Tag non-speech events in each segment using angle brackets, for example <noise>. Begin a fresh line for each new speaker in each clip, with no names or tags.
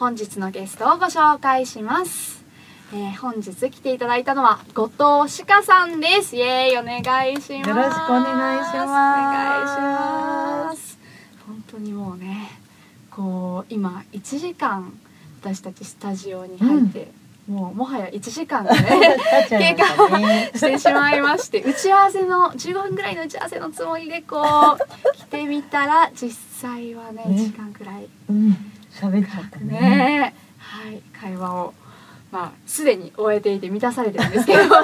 本日のゲストをご紹介します、えー本日来ていただいたのは後藤しかさんです。イエーイお願いします。
よろしくお願いします。
お願いします。本当にもうねこう今1時間私たちスタジオに入って、もうもはや1時間がね経過してしまいまして打ち合わせの15分ぐらいの打ち合わせのつもりでこう来てみたら実際はね
ね。
1時間くらい
うん、喋っちゃったね。
ね。はい。会話をまあすでに終えていて満たされてるんですけれども。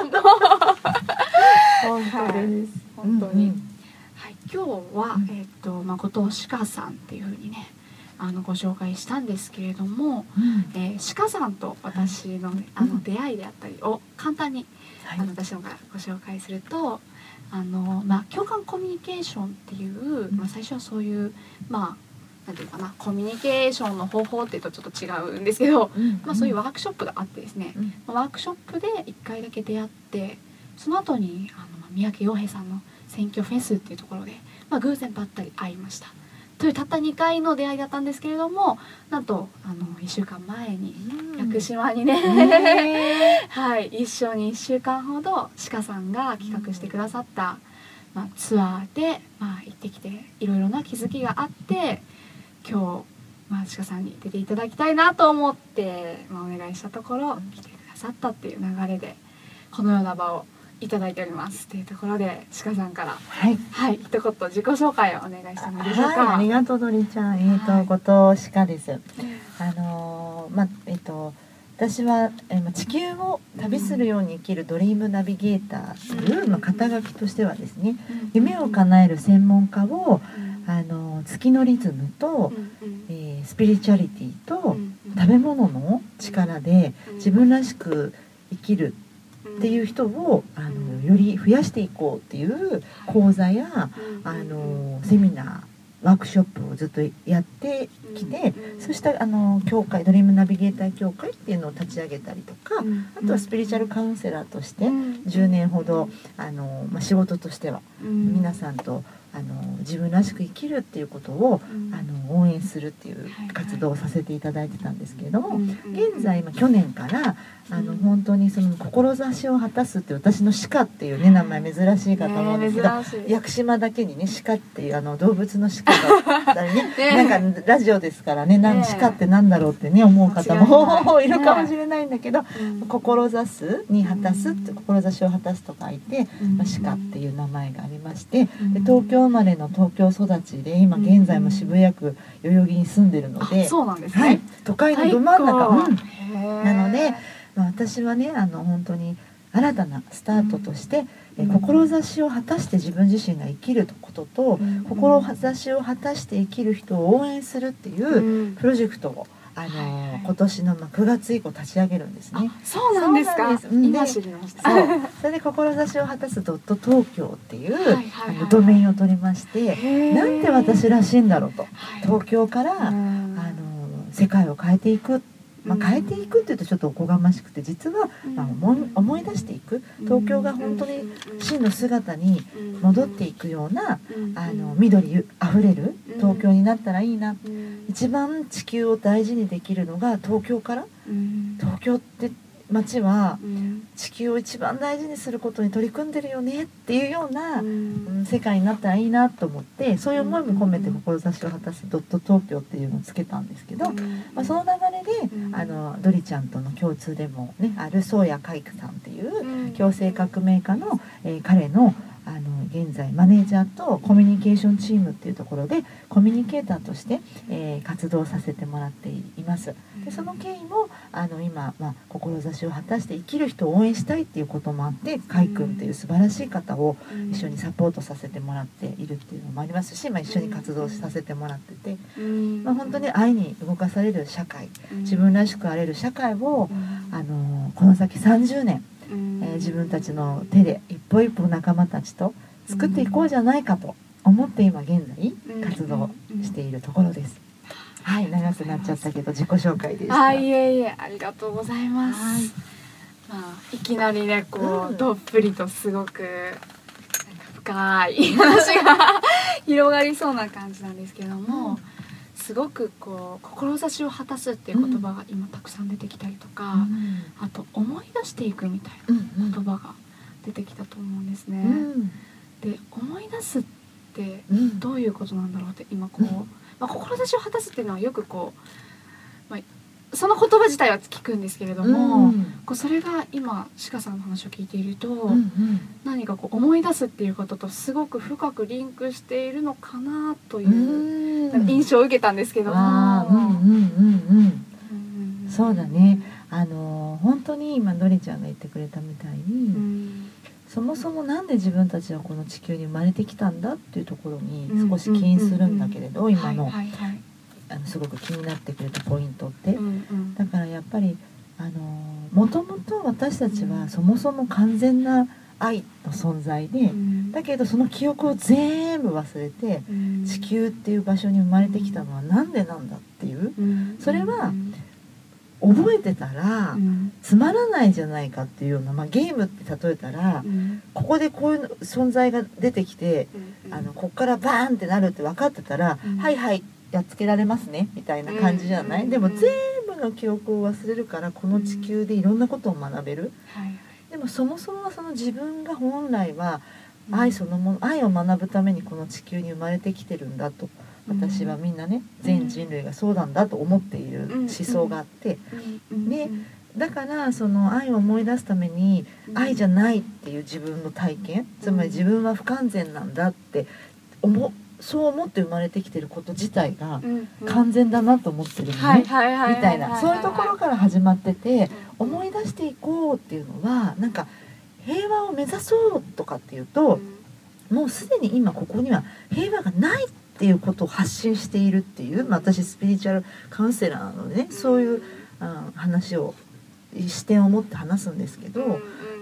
本当です。
本当に、
うんうん
はい。今日は、
うん。
えっ、とまあ後藤鹿さんっていうふうにねあのご紹介したんですけれども、
うん。
えー、鹿さんと私の,、あの出会いであったりを簡単に
はい。
あの私のからご紹介するとあの、まあ、共感コミュニケーションっていう、まあ、最初はそういうまあなんていうかなコミュニケーションの方法っていうとちょっと違うんですけど、
うん
まあ、そういうワークショップがあってですね、
うん。
ワークショップで1回だけ出会ってその後にあのまあ三宅洋平さんの選挙フェスっていうところで、まあ、偶然ばったり会いました。というたった2回の出会いだったんですけれどもなんとあの1週間前に屋久島にね、
ね <laughs>
はい、一緒に1週間ほど鹿さんが企画してくださった、まあ、ツアーで、まあ、行ってきていろいろな気づきがあって今日、まあ、鹿さんに出ていただきたいなと思って、まあ、お願いしたところ来てくださったっていう流れでこのような場をいただいておりますというところで鹿さんから
はい。
はい一言自己紹介をお願いしてもいいでしょうか。
はい、ありがとう、のりちゃん。えっ、
はい
と、後藤鹿です。あのーまあ、えっ、と。私は、えーまあ地球を旅するように生きるドリームナビゲーターという、まあ、肩書きとしてはですね夢を叶える専門家を、あのー月のリズムと、えースピリチュアリティと、食べ物の力で自分らしく生きるっていう人をあのより増やしていこうっていう講座やあのセミナーワークショップをずっとやってきてそしてあの協会ドリームナビゲーター協会っていうのを立ち上げたりとかあとはスピリチュアルカウンセラーとして10年ほどあの、まあ、仕事としては皆さんとあの自分らしく生きるっていうことをあの応援するっていう活動をさせていただいてたんですけれども現在まあ去年からあの
うん。
本当にその志を果たすって私の鹿っていうね名前珍しいかと思うんですけど、屋久島だけにね鹿っていうあの動物の鹿だったりね <laughs>
ね。
なんかラジオですからねなん
ね
鹿ってなんだろうってね思う方も
ない <laughs>
いるかもしれないんだけど「志す」に果たすって志を果たすと書いて、まあ、鹿っていう名前がありましてで東京生まれの東京育ちで今現在も渋谷区代々木に住んでるので。
そうなんです
はい
ね。、
都会のど真ん中、うん。な
な
ので、まあ、私はねあの本当に新たなスタートとして、え
うん。
志を果たして自分自身が生きることと、志を果たして生きる人を応援するっていうプロジェクトを、あの
はいはい。
今年のまあ9月以降立ち上げるんですね。
そうなんですか。
です。うん。
今
で
知りました。
そう。それで志を果たすドット東京っていう、
はいはい
ドメインを取りまして、なんて私らしいんだろうと。
はい。
東京から、
うん。
あの世界を変えていく、まあ、変えていくっていうとちょっとおこがましくて実は、まあ、思い思い出していく。東京が本当に真の姿に戻っていくようなあの緑あふれる東京になったらいいな。一番地球を大事にできるのが東京から。東京って街は地球を一番大事にすることに取り組んでるよねっていうような、うん。世界になったらいいなと思ってそういう思いも込めて志を果たすドット東京っていうのをつけたんですけど、まあ、その流れで、
うん。
あのドリちゃんとの共通でもねある宗谷海久さんっていう共生革命家の、えー彼のあの現在マネージャーとコミュニケーションチームっていうところでコミュニケーターとして、えー活動させてもらっています。でその経緯もあの今、まあ、志を果たして生きる人を応援したいっていうこともあってかいくんっていう素晴らしい方を一緒にサポートさせてもらっているっていうのもありますし、まあ、一緒に活動させてもらってて、まあ、本当に愛に動かされる社会自分らしくあれる社会を、あのこの先30年、えー自分たちの手で一歩一歩仲間たちと作っていこうじゃないかと思って今現在活動しているところです。はい、長くなっちゃったけど自己紹介でした。
あいえいえありがとうございます。
はい
まあいきなりねこう、
うん
どっぷりとすごく深い話が広がりそうな感じなんですけども、
うん
すごくこう志を果たすっていう言葉が今たくさん出てきたりとか、
うん
あと思い出していくみたい
うん
な言葉が出てきたと思うんですね。
うん
で思い出すって
うん。
どういうことなんだろうって今こう、
うん。
まあ、志を果たすっていうのはよくこう、まあ、その言葉自体は聞くんですけれども、
うん。
こうそれが今鹿さんの話を聞いていると、
うんうん。
何かこう思い出すっていうこととすごく深くリンクしているのかなという印象を受けたんですけども。
そうだね。あの本当に今のりちゃんが言ってくれたみたいに、
うん
そもそもなんで自分たちはこの地球に生まれてきたんだっていうところに少し起因するんだけれど、今の,、あのすごく気になってくれたポイントって、
うんうん。
だからやっぱりあのもともと私たちはそもそも完全な愛の存在で、
うん。
だけどその記憶を全部忘れて
うん。
地球っていう場所に生まれてきたのはなんでなんだっていう。
うん。
それは覚えてたら
うん。
つまらないじゃないかっていうような、まあ、ゲームって例えたら
うん。
ここでこういう存在が出てきて
うん。
あのこっからバーンってなるって分かってたら、
うん。
はいはいやっつけられますねみたいな感じじゃない、
うん。
でも全部の記憶を忘れるからこの地球でいろんなことを学べる。
はい
でもそもそもはその自分が本来は
はい。
愛そのもの愛を学ぶためにこの地球に生まれてきてるんだと私はみんなね全人類がそうなんだと思っている思想があって。ねだからその愛を思い出すために愛じゃないっていう自分の体験つまり自分は不完全なんだって思そう思って生まれてきてること自体が完全だなと思ってるのね、みたいな。そういうところから始まってて
うん。
思い出していこうっていうのはなんか平和を目指そうとかっていうともうすでに今ここには平和がないっていうことを発信しているっていう、まあ、私スピリチュアルカウンセラーなのでねそういう、うん話を視点を持って話すんですけど、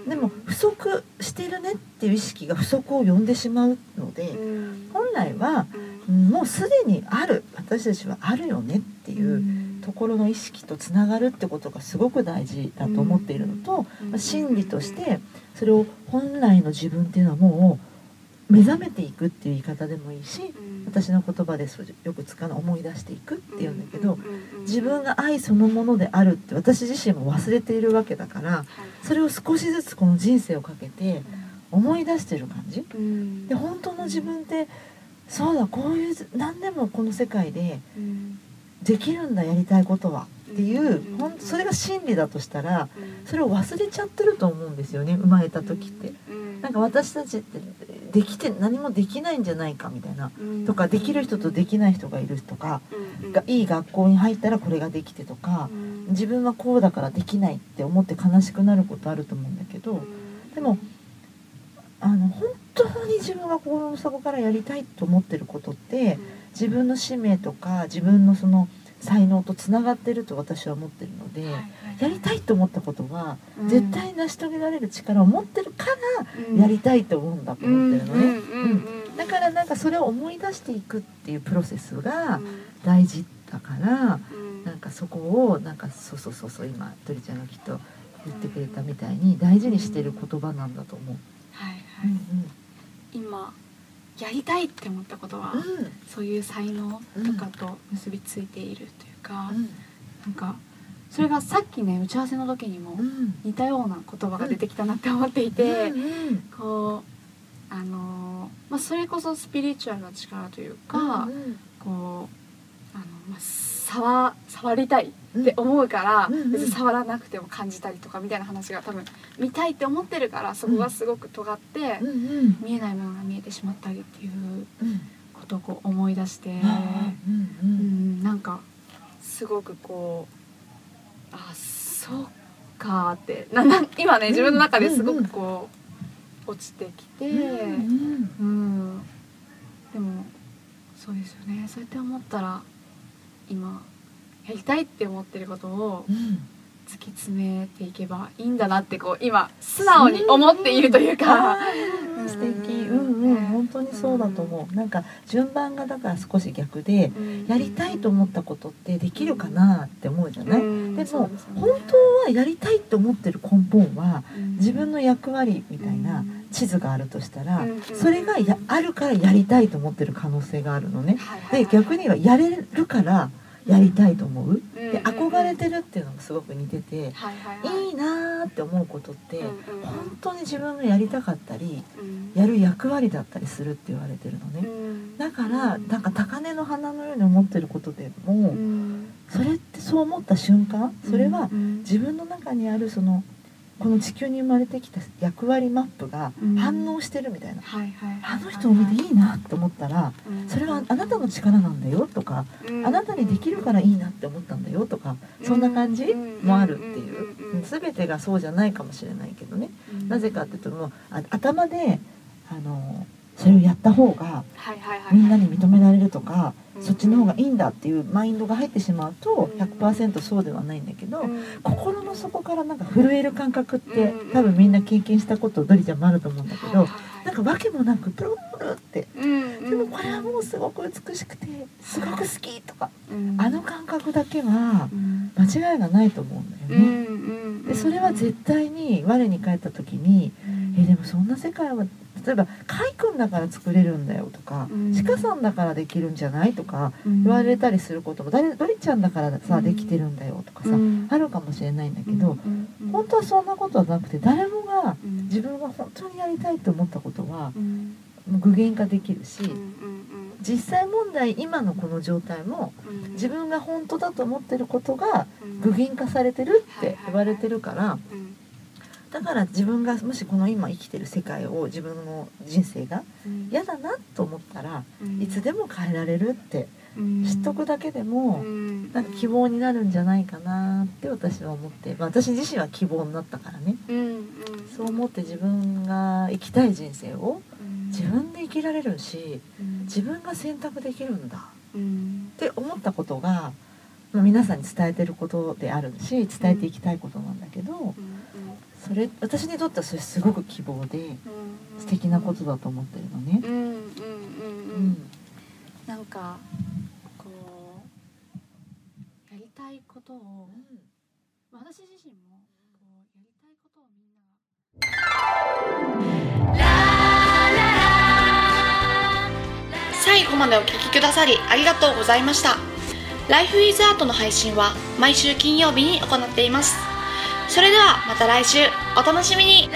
でも不足してるねっていう意識が不足を呼んでしまうので、本来はうん。もうすでにある私たちはあるよねっていうところの意識とつながるってことがすごく大事だと思っているのと、まあ真理としてそれを本来の自分っていうのはもう目覚めていくっていう言い方でもいいし私の言葉でそうよく使うのは思い出していくっていうんだけど自分が愛そのものであるって私自身も忘れているわけだからそれを少しずつこの人生をかけて思い出してる感じ。で本当の自分ってそうだこういう何でもこの世界でできるんだやりたいことはっていうほんそれが真理だとしたらそれを忘れちゃってると思うんですよね生まれた時って。なんか私たちってできて何もできないんじゃないかみたいな。とかできる人とできない人がいるとかがいい学校に入ったらこれができてとか自分はこうだからできないって思って悲しくなることあると思うんだけどでもあの本当に自分が心の底からやりたいと思ってることって自分の使命とか自分のその才能とつながってると私は思ってるのでやりたいと思ったことは絶対成し遂げられる力を持ってるからやりたいと思うんだと思ってるのね。うんだからなんかそれを思い出していくっていうプロセスが大事だからなんかそこをなんかそうそうそうそう今鳥ちゃん。がきっと言ってくれたみたいに大事にしてる言葉なんだと思う。
はいはい
うん。
今やりたいって思ったことは
うん。
そういう才能とかと結びついているというか
うん。
なんかそれがさっきね打ち合わせの時にも
うん。
似たような言葉が出てきたなって思っていて、こうあのーまあ、それこそスピリチュアルな力というか、
うん。
こうあのまあ、触触りたいって思うから、
うんうん
別に触らなくても感じたりとかみたいな話が多分見たいって思ってるからそこがすごく尖って、
うんうん。
見えないものが見えてしまったりっていう
うん
ことをこう思い出して、
うん
なんかすごくこうあそうかってなな今ね自分の中ですごくこう落ちてきて、
うん。
うん、でもそうですよね。そうやって思ったら今やりたいって思ってることを
うん。
突き詰めていけばいいんだなってこう今素直に思っているというか。
素敵
う
うん。ん。うん本当にそうだと思う。なんか順番がだから少し逆でやりたいと思ったことってできるかなって思うじゃない？
うん。
でも本当はやりたいと思ってる根本は
うん。
自分の役割みたいな
うん
地図があるとしたら
うん
それがやあるからやりたいと思ってる可能性があるのね。で逆にはやれるからやりたいと思う。
うん
で憧れてるっていうのもすごく似てて
はいはい
なーって思うことって本当に自分がやりたかったり
うん。
やる役割だったりするって言われてるのね。
うん。
だから
うん。
なんか高嶺の花のように思ってることでも
うん。
それってそう思った瞬間それは
うん。
自分の中にあるそのこの地球に生まれてきた役割マップが
うん。
反応してるみたいな。
はいはいはい
あの人を見ていいなって思ったら
うん。
それはあなたの力なんだよとかあなたにできるからいいなって思ったんだよとかそんな感じもあるっていう。全てがそうじゃないかもしれないけどね。なぜかっていうともうあ頭であのそれをやった方がみんなに認められるとか
うん
そっちの方がいいんだっていうマインドが入ってしまうと
うん。
100%そうではないんだけど
うん。
心の底からなんか震える感覚って
うん
多分みんな経験したことドリちゃんもあると思うんだけどなんか訳もなくプルプルって
うん
でもこれはもうすごく美しくてすごく好きとか
うん。
あの感覚だけは
うん。
間違いがないと思うんだよ
うん
ね。
うん
でそれは絶対に我に返った時にえでもそんな世界は例えば「カイ君だから作れるんだよ」とか
うん「
鹿さんだからできるんじゃない?」とか
言
言われたりすることも「誰ドリちゃんだからさ
うん。
できてるんだよ」とかさ
うん。
あるかもしれないんだけど本当はそんなことはなくて誰もが
うん。
自分が本当にやりたいと思ったことは具現化できるし実際問題今のこの状態も
うん。
自分が本当だと思ってることが
うん。
具現化されてるって言われてるから
うん
だから自分がもしこの今生きてる世界を自分の人生が
うん。
嫌だなと思ったら
うん。
いつでも変えられるって
うん。
知っとくだけでも
うん。
なんか希望になるんじゃないかなって私は思って、まあ、私自身は希望になったからね。そう思って自分が生きたい人生を
うん。
自分で生きられるし
うん。
自分が選択できるんだ
うん。
って思ったことが、まあ、皆さんに伝えてることであるし伝えていきたいことなんだけど
うん
それ私にとってはそれすごく希望で
うん
素敵なことだと思ってるのね
う。んうんうん
う
うん
ん
なんかこうやりたいことを私自身もこうやりたいことをみんなが最後までお聞きくださりありがとうございました。Life is Art の配信は毎週金曜日に行っています。それではまた来週お楽しみに。